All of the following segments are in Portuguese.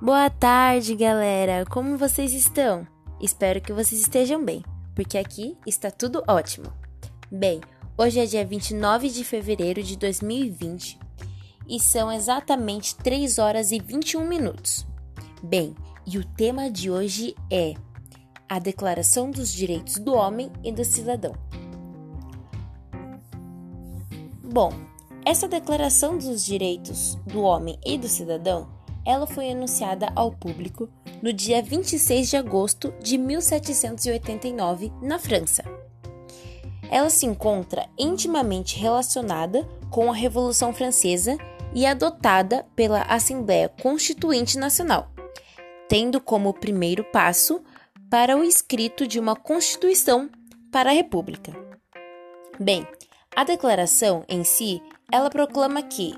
Boa tarde, galera! Como vocês estão? Espero que vocês estejam bem, porque aqui está tudo ótimo. Bem, hoje é dia 29 de fevereiro de 2020 e são exatamente 3 horas e 21 minutos. Bem, e o tema de hoje é a Declaração dos Direitos do Homem e do Cidadão. Bom, essa Declaração dos Direitos do Homem e do Cidadão ela foi anunciada ao público no dia 26 de agosto de 1789, na França. Ela se encontra intimamente relacionada com a Revolução Francesa e adotada pela Assembleia Constituinte Nacional, tendo como primeiro passo para o escrito de uma Constituição para a República. Bem, a declaração em si, ela proclama que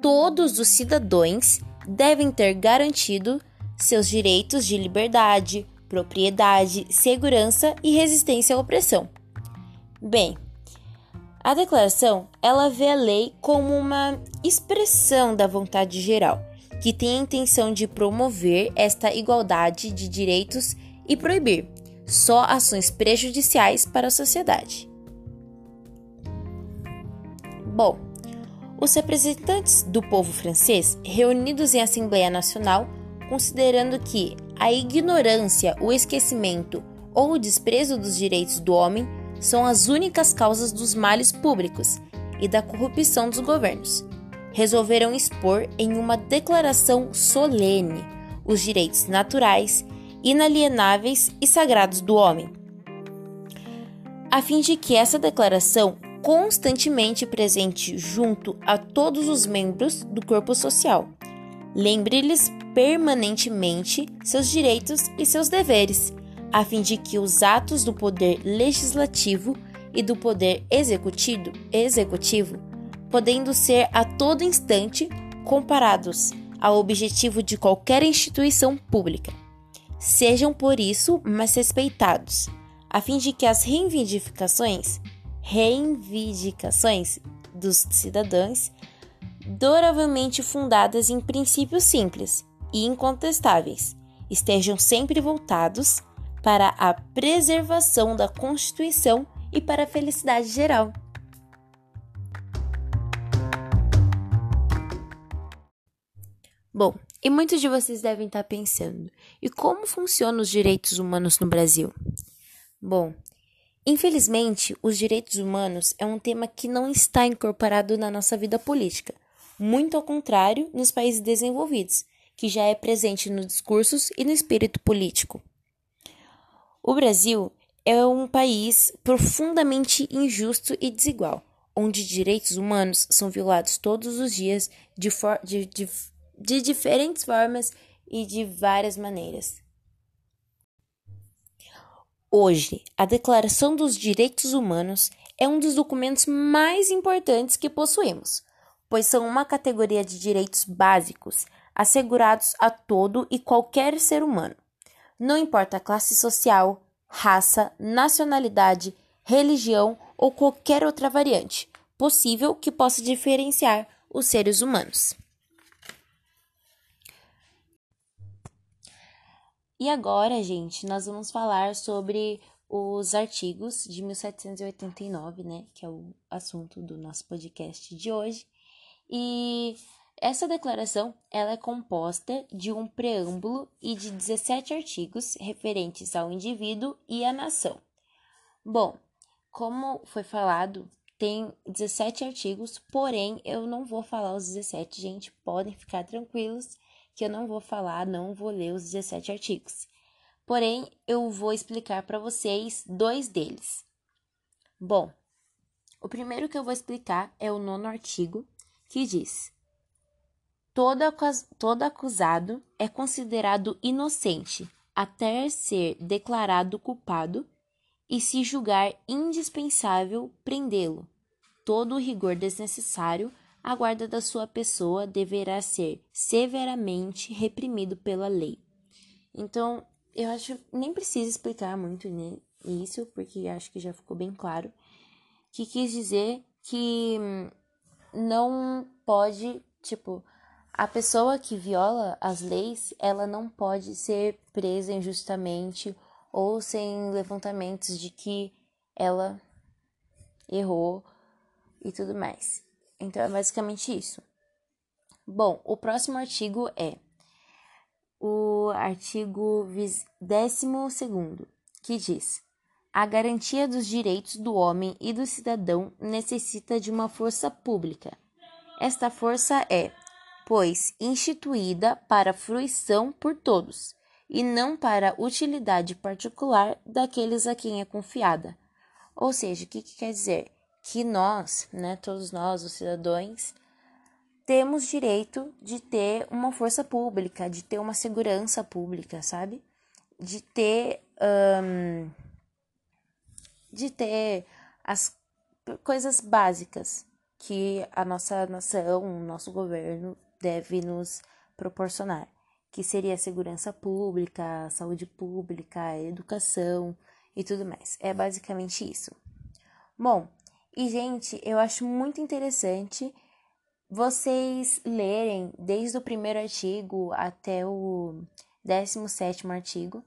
todos os cidadãos devem ter garantido seus direitos de liberdade, propriedade, segurança e resistência à opressão. Bem, a declaração ela vê a lei como uma expressão da vontade geral, que tem a intenção de promover esta igualdade de direitos e proibir só ações prejudiciais para a sociedade. Bom, os representantes do povo francês, reunidos em Assembleia Nacional, considerando que a ignorância, o esquecimento ou o desprezo dos direitos do homem são as únicas causas dos males públicos e da corrupção dos governos, resolveram expor em uma declaração solene os direitos naturais, inalienáveis e sagrados do homem, a fim de que essa declaração constantemente presente junto a todos os membros do corpo social. Lembre-lhes permanentemente seus direitos e seus deveres, a fim de que os atos do poder legislativo e do poder executivo, executivo podendo ser a todo instante comparados ao objetivo de qualquer instituição pública, sejam por isso mais respeitados, a fim de que as reivindicações reivindicações dos cidadãos duravelmente fundadas em princípios simples e incontestáveis, estejam sempre voltados para a preservação da Constituição e para a felicidade geral. Bom, e muitos de vocês devem estar pensando: e como funcionam os direitos humanos no Brasil? Bom, Infelizmente, os direitos humanos é um tema que não está incorporado na nossa vida política, muito ao contrário nos países desenvolvidos, que já é presente nos discursos e no espírito político. O Brasil é um país profundamente injusto e desigual, onde direitos humanos são violados todos os dias de, de, de, de diferentes formas e de várias maneiras. Hoje, a Declaração dos Direitos Humanos é um dos documentos mais importantes que possuímos, pois são uma categoria de direitos básicos assegurados a todo e qualquer ser humano, não importa a classe social, raça, nacionalidade, religião ou qualquer outra variante possível que possa diferenciar os seres humanos. E agora, gente, nós vamos falar sobre os artigos de 1789, né, que é o assunto do nosso podcast de hoje. E essa declaração, ela é composta de um preâmbulo e de 17 artigos referentes ao indivíduo e à nação. Bom, como foi falado, tem 17 artigos, porém eu não vou falar os 17, gente, podem ficar tranquilos que eu não vou falar, não vou ler os 17 artigos. Porém, eu vou explicar para vocês dois deles. Bom, o primeiro que eu vou explicar é o nono artigo, que diz: todo, todo acusado é considerado inocente até ser declarado culpado e se julgar indispensável prendê-lo. Todo o rigor desnecessário a guarda da sua pessoa deverá ser severamente reprimido pela lei. Então, eu acho nem precisa explicar muito isso, porque acho que já ficou bem claro que quis dizer que não pode, tipo, a pessoa que viola as leis, ela não pode ser presa injustamente ou sem levantamentos de que ela errou e tudo mais. Então é basicamente isso. Bom, o próximo artigo é o artigo 12, que diz: a garantia dos direitos do homem e do cidadão necessita de uma força pública. Esta força é, pois, instituída para fruição por todos, e não para utilidade particular daqueles a quem é confiada. Ou seja, o que, que quer dizer? Que nós, né, todos nós, os cidadãos, temos direito de ter uma força pública, de ter uma segurança pública, sabe? De ter. Um, de ter as coisas básicas que a nossa nação, o nosso governo deve nos proporcionar, que seria a segurança pública, a saúde pública, a educação e tudo mais. É basicamente isso. Bom, e gente, eu acho muito interessante vocês lerem desde o primeiro artigo até o 17 artigo,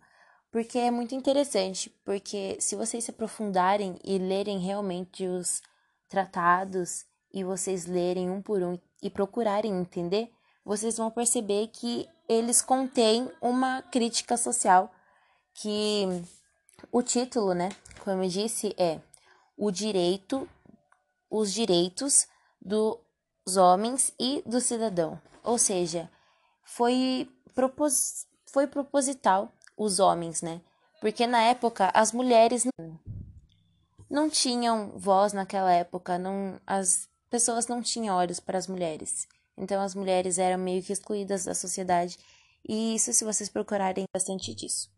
porque é muito interessante, porque se vocês se aprofundarem e lerem realmente os tratados e vocês lerem um por um e procurarem entender, vocês vão perceber que eles contêm uma crítica social que o título, né, como eu disse, é o direito, os direitos do dos homens e do cidadão. Ou seja, foi, propos foi proposital os homens, né? Porque na época as mulheres não, não tinham voz naquela época, não as pessoas não tinham olhos para as mulheres. Então as mulheres eram meio que excluídas da sociedade. E isso se vocês procurarem bastante disso.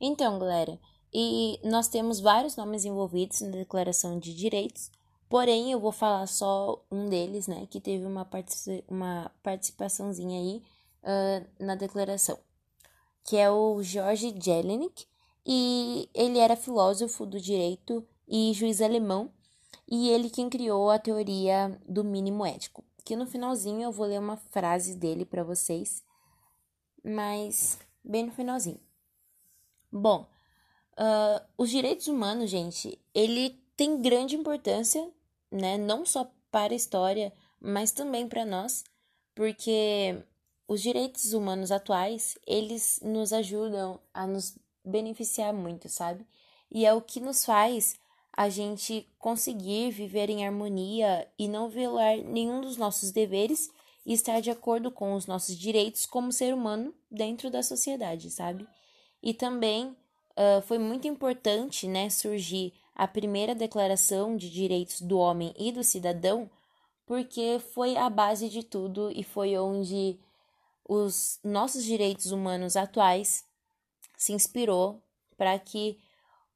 Então, galera, e nós temos vários nomes envolvidos na Declaração de Direitos, Porém, eu vou falar só um deles, né, que teve uma, partici uma participaçãozinha aí uh, na declaração, que é o George Jelinek, e ele era filósofo do direito e juiz alemão, e ele quem criou a teoria do mínimo ético. Que no finalzinho eu vou ler uma frase dele para vocês, mas bem no finalzinho. Bom, uh, os direitos humanos, gente, ele tem grande importância né? Não só para a história, mas também para nós, porque os direitos humanos atuais, eles nos ajudam a nos beneficiar muito, sabe? E é o que nos faz a gente conseguir viver em harmonia e não violar nenhum dos nossos deveres e estar de acordo com os nossos direitos como ser humano dentro da sociedade, sabe? E também uh, foi muito importante, né, surgir a primeira Declaração de Direitos do Homem e do Cidadão, porque foi a base de tudo e foi onde os nossos direitos humanos atuais se inspirou para que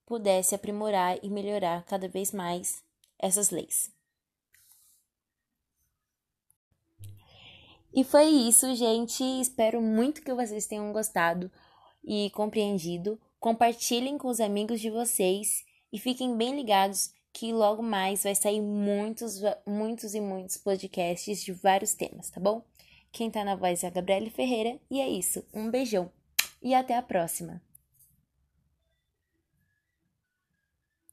pudesse aprimorar e melhorar cada vez mais essas leis. E foi isso, gente. Espero muito que vocês tenham gostado e compreendido. Compartilhem com os amigos de vocês e fiquem bem ligados que logo mais vai sair muitos, muitos e muitos podcasts de vários temas, tá bom? Quem tá na voz é a Gabriele Ferreira e é isso. Um beijão e até a próxima!